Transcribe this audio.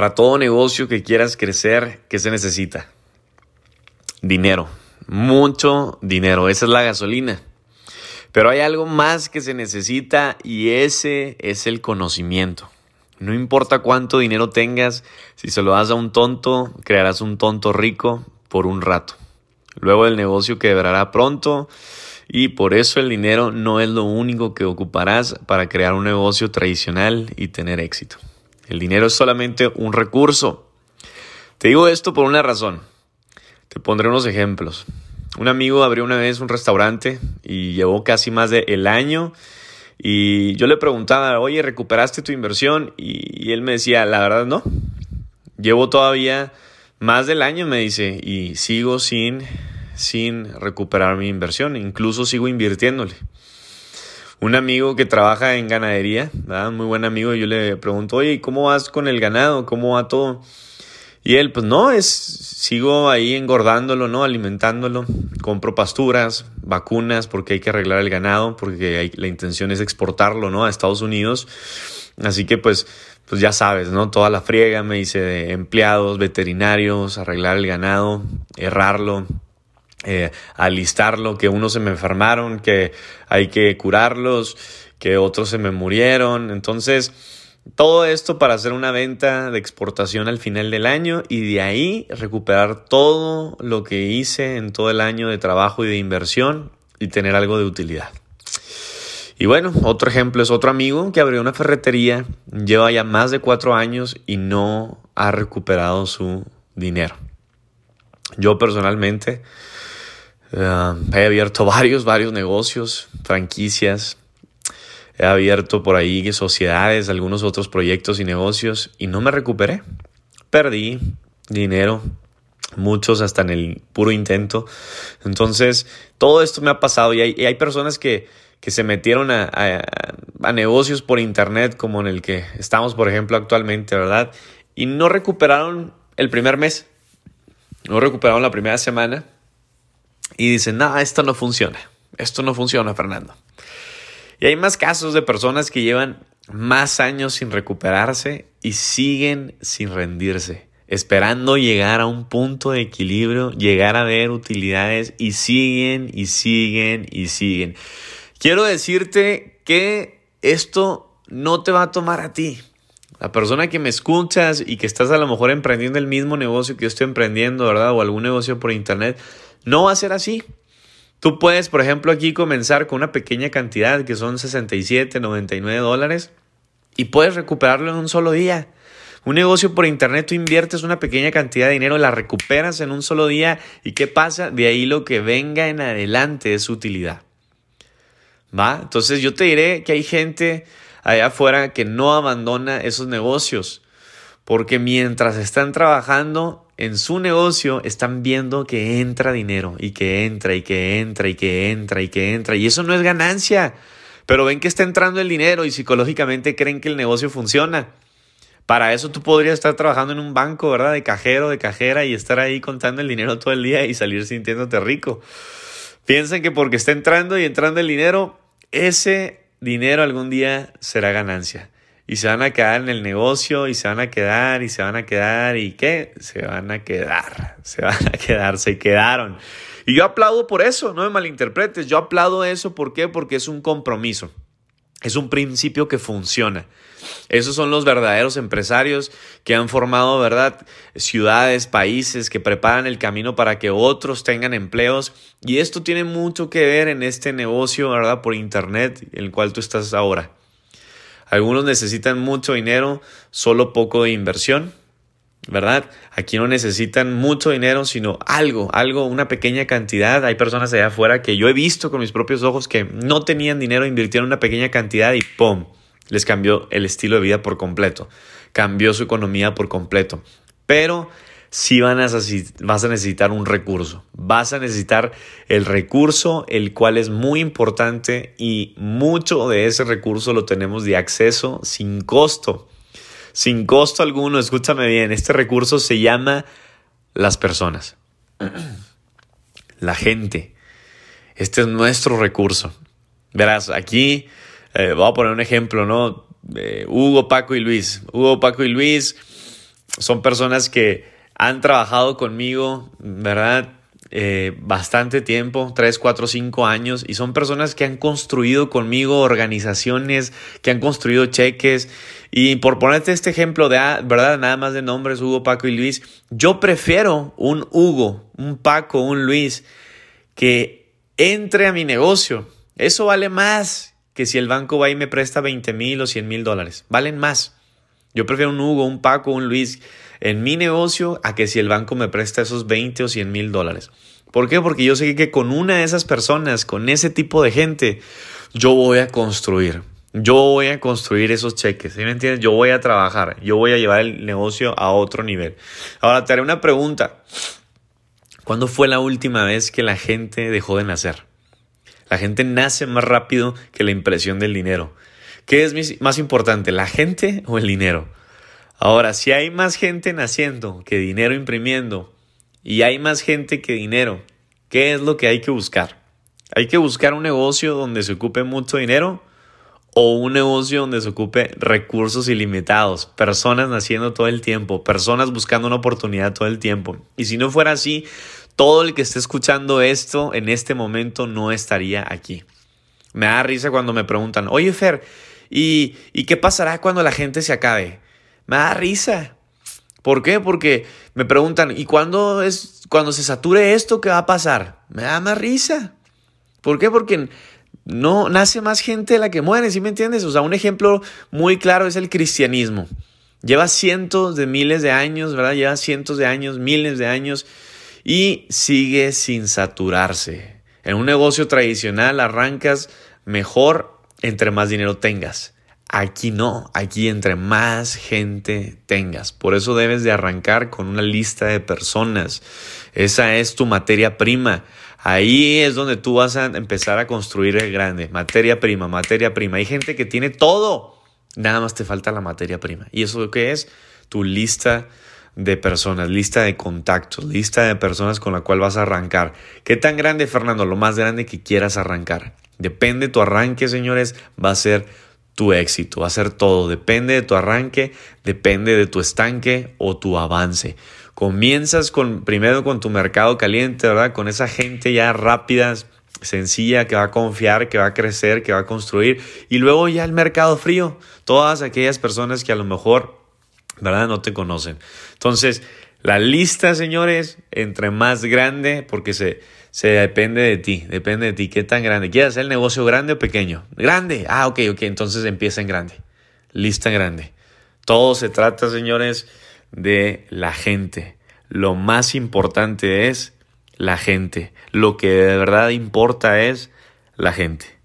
Para todo negocio que quieras crecer, ¿qué se necesita? Dinero, mucho dinero, esa es la gasolina. Pero hay algo más que se necesita y ese es el conocimiento. No importa cuánto dinero tengas, si se lo das a un tonto, crearás un tonto rico por un rato. Luego el negocio quebrará pronto y por eso el dinero no es lo único que ocuparás para crear un negocio tradicional y tener éxito. El dinero es solamente un recurso. Te digo esto por una razón. Te pondré unos ejemplos. Un amigo abrió una vez un restaurante y llevó casi más de el año y yo le preguntaba, oye, ¿recuperaste tu inversión? Y, él me decía, la verdad no. Llevo todavía más del año, me dice, y sigo sin, sin recuperar mi inversión. Incluso sigo invirtiéndole un amigo que trabaja en ganadería, muy buen amigo, yo le pregunto, oye, ¿cómo vas con el ganado? ¿Cómo va todo? Y él, pues no, es, sigo ahí engordándolo, ¿no? Alimentándolo, compro pasturas, vacunas, porque hay que arreglar el ganado, porque hay, la intención es exportarlo, ¿no? A Estados Unidos. Así que pues, pues ya sabes, ¿no? Toda la friega, me dice, de empleados, veterinarios, arreglar el ganado, errarlo, eh, alistarlo, que unos se me enfermaron, que hay que curarlos, que otros se me murieron. Entonces, todo esto para hacer una venta de exportación al final del año y de ahí recuperar todo lo que hice en todo el año de trabajo y de inversión y tener algo de utilidad. Y bueno, otro ejemplo es otro amigo que abrió una ferretería, lleva ya más de cuatro años y no ha recuperado su dinero. Yo personalmente eh, he abierto varios, varios negocios, franquicias. He abierto por ahí sociedades, algunos otros proyectos y negocios y no me recuperé. Perdí dinero, muchos hasta en el puro intento. Entonces, todo esto me ha pasado y hay, personas que, que, se metieron a, a, negocios por internet como en el que estamos, por ejemplo, actualmente, ¿verdad? Y no recuperaron el primer mes, no recuperaron la primera semana y dicen, no, esto no funciona, esto no funciona, Fernando. Y hay más casos de personas que llevan más años sin recuperarse y siguen sin rendirse, esperando llegar a un punto de equilibrio, llegar a ver utilidades y siguen y siguen y siguen. Quiero decirte que esto no te va a tomar a ti. La persona que me escuchas y que estás a lo mejor emprendiendo el mismo negocio que yo estoy emprendiendo, ¿verdad? O algún negocio por internet, no va a ser así. Tú puedes, por ejemplo, aquí comenzar con una pequeña cantidad que son 67, 99 dólares y puedes recuperarlo en un solo día. Un negocio por internet, tú inviertes una pequeña cantidad de dinero, la recuperas en un solo día y ¿qué pasa? De ahí lo que venga en adelante es utilidad. ¿Va? Entonces yo te diré que hay gente allá afuera que no abandona esos negocios porque mientras están trabajando en su negocio están viendo que entra dinero y que entra y que entra y que entra y que entra. Y eso no es ganancia. Pero ven que está entrando el dinero y psicológicamente creen que el negocio funciona. Para eso tú podrías estar trabajando en un banco, ¿verdad? De cajero, de cajera y estar ahí contando el dinero todo el día y salir sintiéndote rico. Piensen que porque está entrando y entrando el dinero, ese dinero algún día será ganancia y se van a quedar en el negocio y se van a quedar y se van a quedar y qué, se van a quedar, se van a quedar, se quedaron. Y yo aplaudo por eso, no me malinterpretes, yo aplaudo eso. Porque es un compromiso, es un principio que funciona. Esos son los verdaderos empresarios que han formado, ¿verdad? Ciudades, países que preparan el camino para que otros tengan empleos. Y esto tiene mucho que ver en este negocio, ¿verdad? Por Internet, el cual tú estás ahora. Algunos necesitan mucho dinero, solo poco de inversión, ¿verdad? Aquí no necesitan mucho dinero, sino algo, algo, una pequeña cantidad. Hay personas allá afuera que yo he visto con mis propios ojos que no tenían dinero, invirtieron una pequeña cantidad y ¡pum! Les cambió el estilo de vida por completo, cambió su economía por completo. Pero si vas a necesitar un recurso. Vas a necesitar el recurso, el cual es muy importante y mucho de ese recurso lo tenemos de acceso sin costo. Sin costo alguno, escúchame bien, este recurso se llama las personas. La gente. Este es nuestro recurso. Verás, aquí eh, voy a poner un ejemplo, ¿no? Hugo, Paco y Luis. Hugo, Paco y Luis son personas que han trabajado conmigo, ¿verdad? Eh, bastante tiempo, 3, 4, 5 años, y son personas que han construido conmigo organizaciones, que han construido cheques. Y por ponerte este ejemplo de, ah, ¿verdad? Nada más de nombres, Hugo, Paco y Luis, yo prefiero un Hugo, un Paco, un Luis, que entre a mi negocio. Eso vale más que si el banco va y me presta 20 mil o 100 mil dólares. Valen más. Yo prefiero un Hugo, un Paco, un Luis en mi negocio a que si el banco me presta esos 20 o 100 mil dólares. ¿Por qué? Porque yo sé que con una de esas personas, con ese tipo de gente, yo voy a construir. Yo voy a construir esos cheques, ¿sí me entiendes? Yo voy a trabajar, yo voy a llevar el negocio a otro nivel. Ahora te haré una pregunta. ¿Cuándo fue la última vez que la gente dejó de nacer? La gente nace más rápido que la impresión del dinero. ¿Qué es más importante, la gente o el dinero? Ahora, si hay más gente naciendo que dinero imprimiendo y hay más gente que dinero, ¿qué es lo que hay que buscar? ¿Hay que buscar un negocio donde se ocupe mucho dinero o un negocio donde se ocupe recursos ilimitados, personas naciendo todo el tiempo, personas buscando una oportunidad todo el tiempo? Y si no fuera así, todo el que esté escuchando esto en este momento no estaría aquí. Me da risa cuando me preguntan, oye Fer, ¿y, ¿y qué pasará cuando la gente se acabe? Me da risa. ¿Por qué? Porque me preguntan, ¿y cuándo es cuando se sature esto qué va a pasar? Me da más risa. ¿Por qué? Porque no nace más gente de la que muere, ¿sí me entiendes? O sea, un ejemplo muy claro es el cristianismo. Lleva cientos de miles de años, ¿verdad? Lleva cientos de años, miles de años y sigue sin saturarse. En un negocio tradicional arrancas mejor entre más dinero tengas. Aquí no, aquí entre más gente tengas. Por eso debes de arrancar con una lista de personas. Esa es tu materia prima. Ahí es donde tú vas a empezar a construir el grande. Materia prima, materia prima. Hay gente que tiene todo. Nada más te falta la materia prima. ¿Y eso qué es? Tu lista de personas, lista de contactos, lista de personas con la cual vas a arrancar. ¿Qué tan grande, Fernando? Lo más grande que quieras arrancar. Depende tu arranque, señores, va a ser tu éxito, va a ser todo. Depende de tu arranque, depende de tu estanque o tu avance. Comienzas con, primero con tu mercado caliente, ¿verdad? Con esa gente ya rápida, sencilla, que va a confiar, que va a crecer, que va a construir. Y luego ya el mercado frío. Todas aquellas personas que a lo mejor, ¿verdad? No te conocen. Entonces, la lista, señores, entre más grande, porque se, se depende de ti, depende de ti. ¿Qué tan grande? ¿Quieres hacer el negocio grande o pequeño? Grande. Ah, ok, ok. Entonces empieza en grande. Lista grande. Todo se trata, señores, de la gente. Lo más importante es la gente. Lo que de verdad importa es la gente.